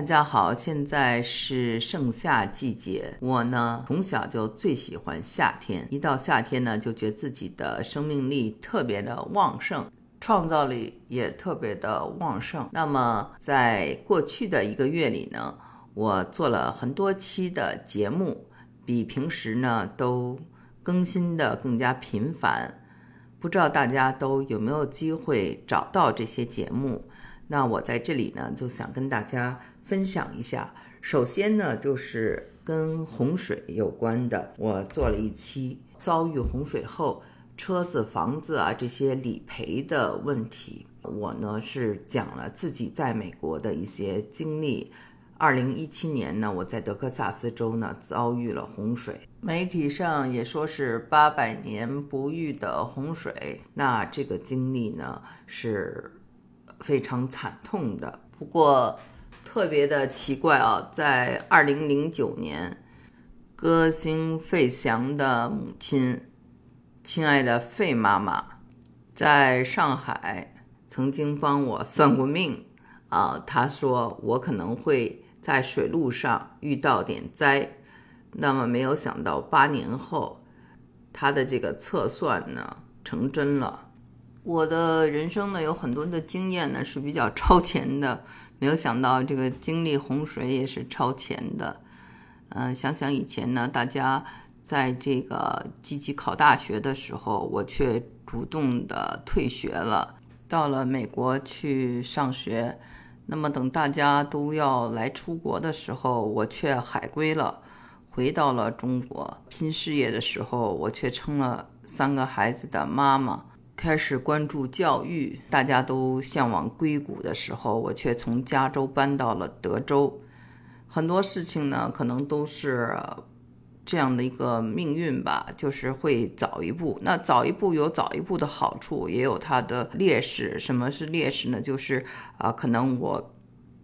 大家好，现在是盛夏季节。我呢，从小就最喜欢夏天，一到夏天呢，就觉得自己的生命力特别的旺盛，创造力也特别的旺盛。那么，在过去的一个月里呢，我做了很多期的节目，比平时呢都更新的更加频繁。不知道大家都有没有机会找到这些节目？那我在这里呢，就想跟大家。分享一下，首先呢，就是跟洪水有关的，我做了一期遭遇洪水后车子、房子啊这些理赔的问题。我呢是讲了自己在美国的一些经历。二零一七年呢，我在德克萨斯州呢遭遇了洪水，媒体上也说是八百年不遇的洪水。那这个经历呢是非常惨痛的，不过。特别的奇怪啊，在二零零九年，歌星费翔的母亲，亲爱的费妈妈，在上海曾经帮我算过命啊。她说我可能会在水路上遇到点灾，那么没有想到八年后，她的这个测算呢成真了。我的人生呢有很多的经验呢是比较超前的。没有想到这个经历洪水也是超前的，嗯，想想以前呢，大家在这个积极考大学的时候，我却主动的退学了，到了美国去上学。那么等大家都要来出国的时候，我却海归了，回到了中国拼事业的时候，我却成了三个孩子的妈妈。开始关注教育，大家都向往硅谷的时候，我却从加州搬到了德州。很多事情呢，可能都是这样的一个命运吧，就是会早一步。那早一步有早一步的好处，也有它的劣势。什么是劣势呢？就是啊，可能我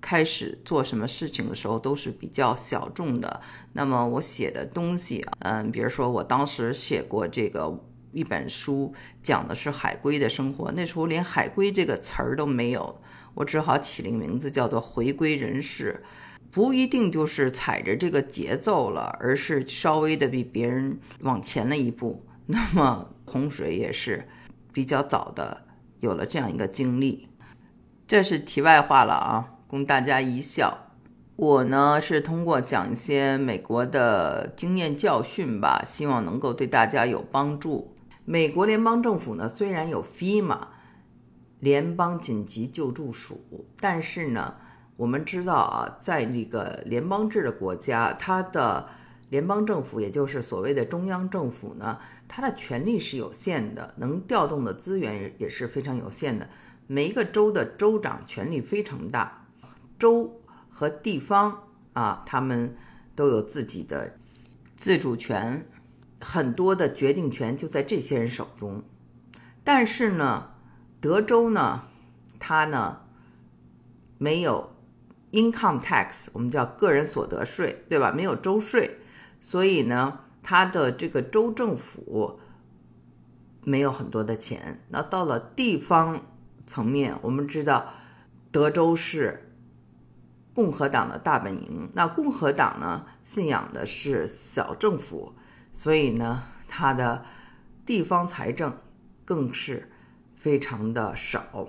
开始做什么事情的时候都是比较小众的。那么我写的东西，嗯，比如说我当时写过这个。一本书讲的是海归的生活，那时候连海归这个词儿都没有，我只好起了个名字叫做回归人士，不一定就是踩着这个节奏了，而是稍微的比别人往前了一步。那么洪水也是比较早的有了这样一个经历，这是题外话了啊，供大家一笑。我呢是通过讲一些美国的经验教训吧，希望能够对大家有帮助。美国联邦政府呢，虽然有 FEMA 联邦紧急救助署，但是呢，我们知道啊，在这个联邦制的国家，它的联邦政府，也就是所谓的中央政府呢，它的权力是有限的，能调动的资源也是非常有限的。每一个州的州长权力非常大，州和地方啊，他们都有自己的自主权。很多的决定权就在这些人手中，但是呢，德州呢，它呢没有 income tax，我们叫个人所得税，对吧？没有州税，所以呢，它的这个州政府没有很多的钱。那到了地方层面，我们知道德州是共和党的大本营，那共和党呢信仰的是小政府。所以呢，它的地方财政更是非常的少，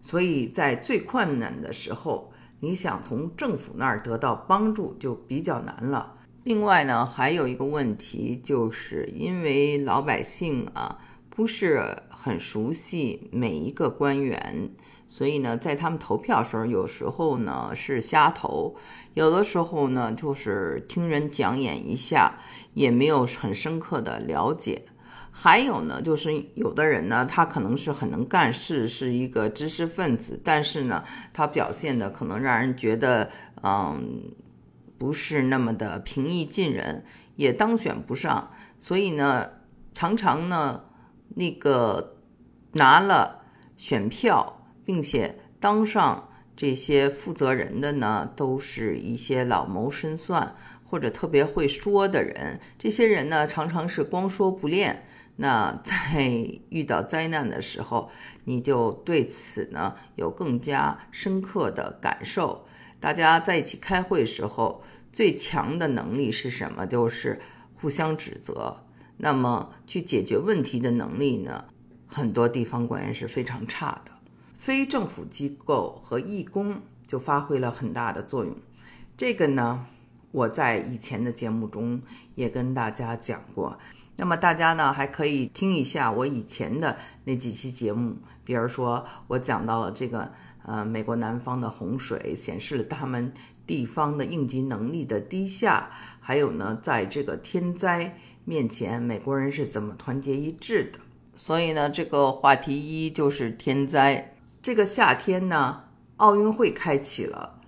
所以在最困难的时候，你想从政府那儿得到帮助就比较难了。另外呢，还有一个问题，就是因为老百姓啊不是很熟悉每一个官员。所以呢，在他们投票时候，有时候呢是瞎投，有的时候呢就是听人讲演一下，也没有很深刻的了解。还有呢，就是有的人呢，他可能是很能干事，是一个知识分子，但是呢，他表现的可能让人觉得，嗯，不是那么的平易近人，也当选不上。所以呢，常常呢，那个拿了选票。并且当上这些负责人的呢，都是一些老谋深算或者特别会说的人。这些人呢，常常是光说不练。那在遇到灾难的时候，你就对此呢有更加深刻的感受。大家在一起开会时候最强的能力是什么？就是互相指责。那么去解决问题的能力呢？很多地方官员是非常差的。非政府机构和义工就发挥了很大的作用。这个呢，我在以前的节目中也跟大家讲过。那么大家呢还可以听一下我以前的那几期节目，比如说我讲到了这个呃美国南方的洪水，显示了他们地方的应急能力的低下，还有呢在这个天灾面前，美国人是怎么团结一致的。所以呢，这个话题一就是天灾。这个夏天呢，奥运会开启了。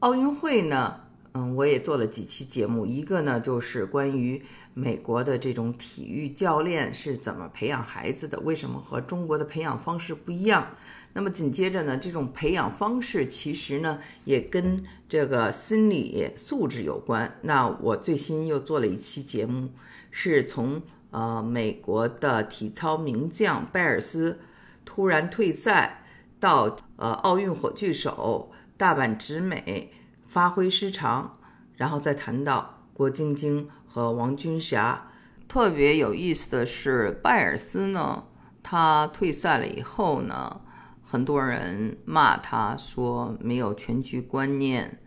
奥运会呢，嗯，我也做了几期节目，一个呢就是关于。美国的这种体育教练是怎么培养孩子的？为什么和中国的培养方式不一样？那么紧接着呢，这种培养方式其实呢也跟这个心理素质有关。那我最新又做了一期节目，是从呃美国的体操名将拜尔斯突然退赛，到呃奥运火炬手大阪直美发挥失常，然后再谈到郭晶晶。和王军霞特别有意思的是，拜尔斯呢，他退赛了以后呢，很多人骂他说没有全局观念，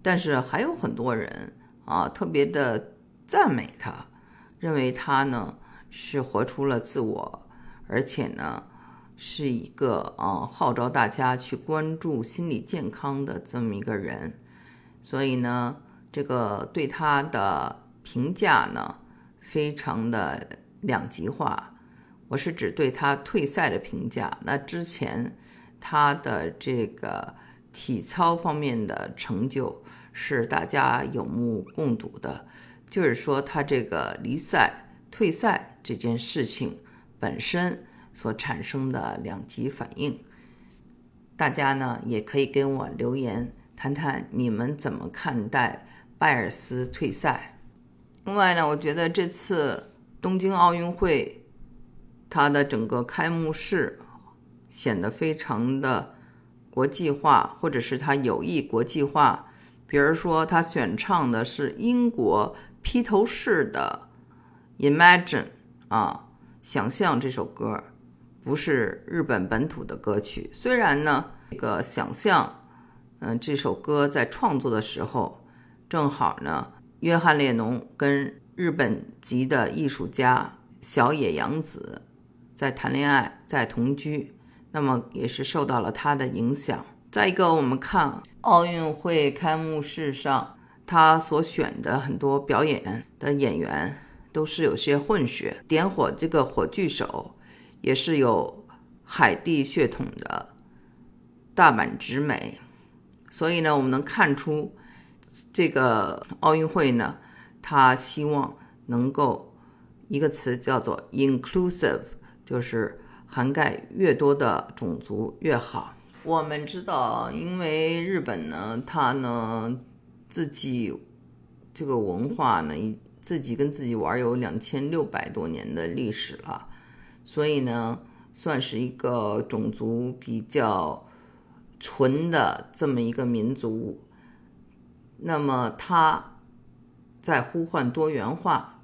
但是还有很多人啊特别的赞美他，认为他呢是活出了自我，而且呢是一个啊号召大家去关注心理健康的这么一个人，所以呢，这个对他的。评价呢，非常的两极化。我是指对他退赛的评价。那之前他的这个体操方面的成就是大家有目共睹的，就是说他这个离赛、退赛这件事情本身所产生的两极反应。大家呢也可以跟我留言谈谈你们怎么看待拜尔斯退赛。另外呢，我觉得这次东京奥运会，它的整个开幕式显得非常的国际化，或者是它有意国际化。比如说，他选唱的是英国披头士的《Imagine》啊，想象这首歌不是日本本土的歌曲。虽然呢，这个想象，嗯，这首歌在创作的时候正好呢。约翰列侬跟日本籍的艺术家小野洋子在谈恋爱，在同居，那么也是受到了他的影响。再一个，我们看奥运会开幕式上，他所选的很多表演的演员都是有些混血，点火这个火炬手也是有海地血统的大阪直美，所以呢，我们能看出。这个奥运会呢，他希望能够一个词叫做 inclusive，就是涵盖越多的种族越好。我们知道，因为日本呢，它呢自己这个文化呢，自己跟自己玩有两千六百多年的历史了，所以呢，算是一个种族比较纯的这么一个民族。那么他在呼唤多元化，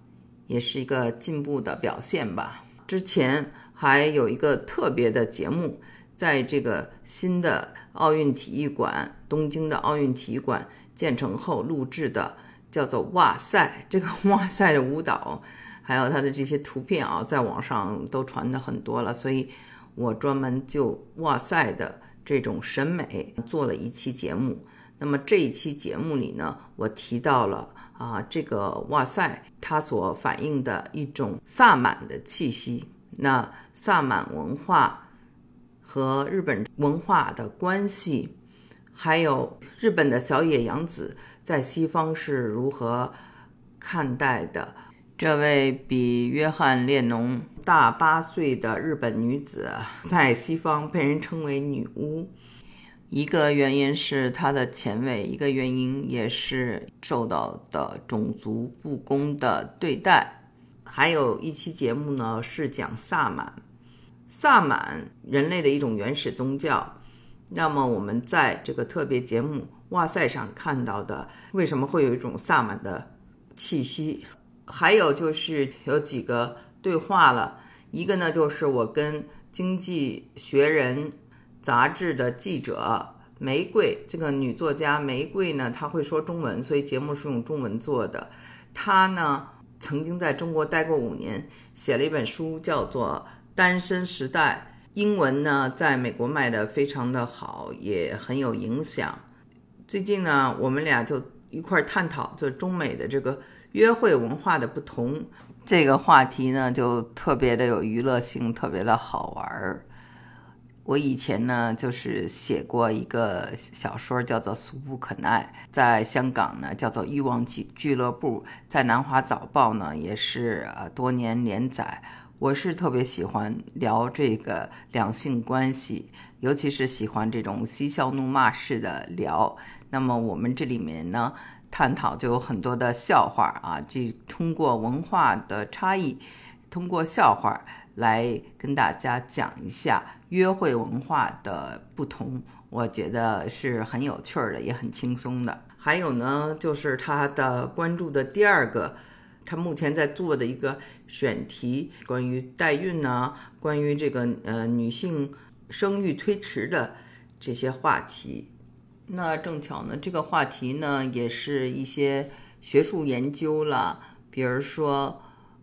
也是一个进步的表现吧。之前还有一个特别的节目，在这个新的奥运体育馆——东京的奥运体育馆建成后录制的，叫做“哇塞”。这个 “哇塞”的舞蹈，还有它的这些图片啊，在网上都传的很多了。所以我专门就“哇塞”的这种审美做了一期节目。那么这一期节目里呢，我提到了啊，这个哇塞，它所反映的一种萨满的气息。那萨满文化和日本文化的关系，还有日本的小野洋子在西方是如何看待的？这位比约翰列侬大八岁的日本女子，在西方被人称为女巫。一个原因是她的前卫，一个原因也是受到的种族不公的对待。还有一期节目呢，是讲萨满，萨满人类的一种原始宗教。那么我们在这个特别节目《哇塞上看到的，为什么会有一种萨满的气息？还有就是有几个对话了，一个呢就是我跟《经济学人》杂志的记者玫瑰，这个女作家玫瑰呢，她会说中文，所以节目是用中文做的。她呢曾经在中国待过五年，写了一本书叫做《单身时代》。英文呢，在美国卖的非常的好，也很有影响。最近呢，我们俩就一块探讨，就中美的这个约会文化的不同。这个话题呢，就特别的有娱乐性，特别的好玩儿。我以前呢，就是写过一个小说，叫做《俗不可耐》，在香港呢叫做《欲望俱俱乐部》，在南华早报呢也是呃多年连载。我是特别喜欢聊这个两性关系，尤其是喜欢这种嬉笑怒骂式的聊。那么我们这里面呢，探讨就有很多的笑话啊，即通过文化的差异，通过笑话来跟大家讲一下约会文化的不同。我觉得是很有趣的，也很轻松的。还有呢，就是他的关注的第二个。他目前在做的一个选题，关于代孕呢，关于这个呃女性生育推迟的这些话题。那正巧呢，这个话题呢也是一些学术研究了，比如说，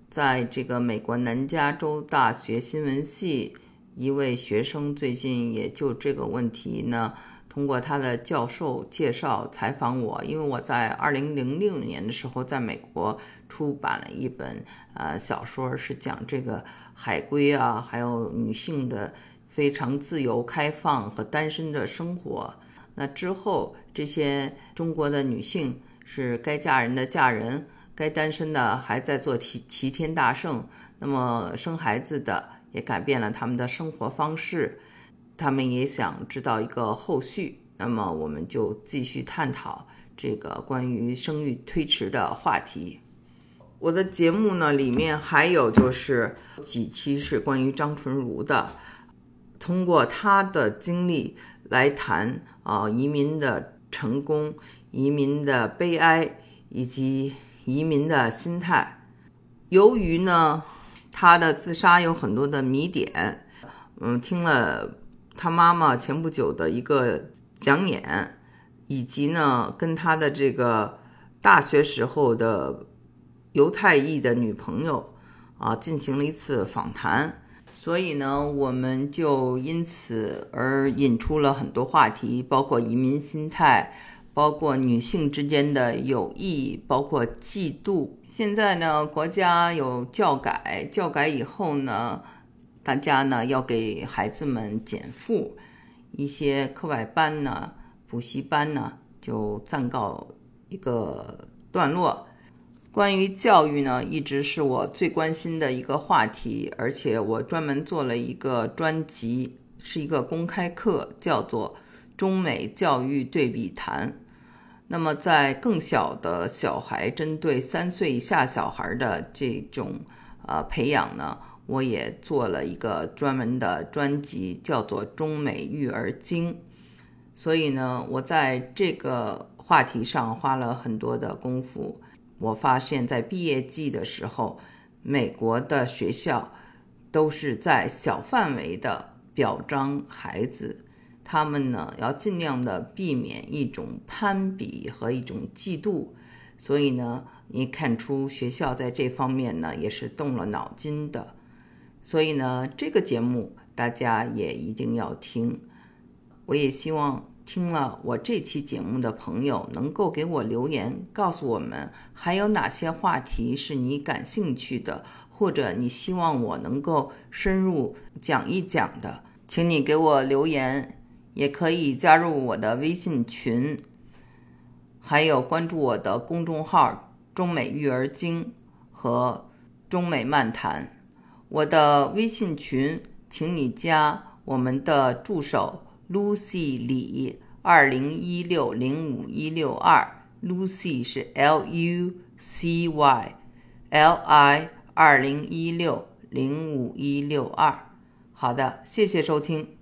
在这个美国南加州大学新闻系一位学生最近也就这个问题呢。通过他的教授介绍采访我，因为我在二零零六年的时候在美国出版了一本呃小说，是讲这个海归啊，还有女性的非常自由开放和单身的生活。那之后，这些中国的女性是该嫁人的嫁人，该单身的还在做齐齐天大圣，那么生孩子的也改变了他们的生活方式。他们也想知道一个后续，那么我们就继续探讨这个关于生育推迟的话题。我的节目呢，里面还有就是几期是关于张纯如的，通过她的经历来谈啊移民的成功、移民的悲哀以及移民的心态。由于呢，他的自杀有很多的谜点，嗯，听了。他妈妈前不久的一个讲演，以及呢，跟他的这个大学时候的犹太裔的女朋友啊，进行了一次访谈，所以呢，我们就因此而引出了很多话题，包括移民心态，包括女性之间的友谊，包括嫉妒。现在呢，国家有教改，教改以后呢。大家呢要给孩子们减负，一些课外班呢、补习班呢就暂告一个段落。关于教育呢，一直是我最关心的一个话题，而且我专门做了一个专辑，是一个公开课，叫做《中美教育对比谈》。那么在更小的小孩，针对三岁以下小孩的这种呃培养呢。我也做了一个专门的专辑，叫做《中美育儿经》，所以呢，我在这个话题上花了很多的功夫。我发现，在毕业季的时候，美国的学校都是在小范围的表彰孩子，他们呢要尽量的避免一种攀比和一种嫉妒。所以呢，你看出学校在这方面呢也是动了脑筋的。所以呢，这个节目大家也一定要听。我也希望听了我这期节目的朋友能够给我留言，告诉我们还有哪些话题是你感兴趣的，或者你希望我能够深入讲一讲的，请你给我留言。也可以加入我的微信群，还有关注我的公众号“中美育儿经”和“中美漫谈”。我的微信群，请你加我们的助手 Lucy 李二零一六零五一六二，Lucy 是 L U C Y L I 二零一六零五一六二。好的，谢谢收听。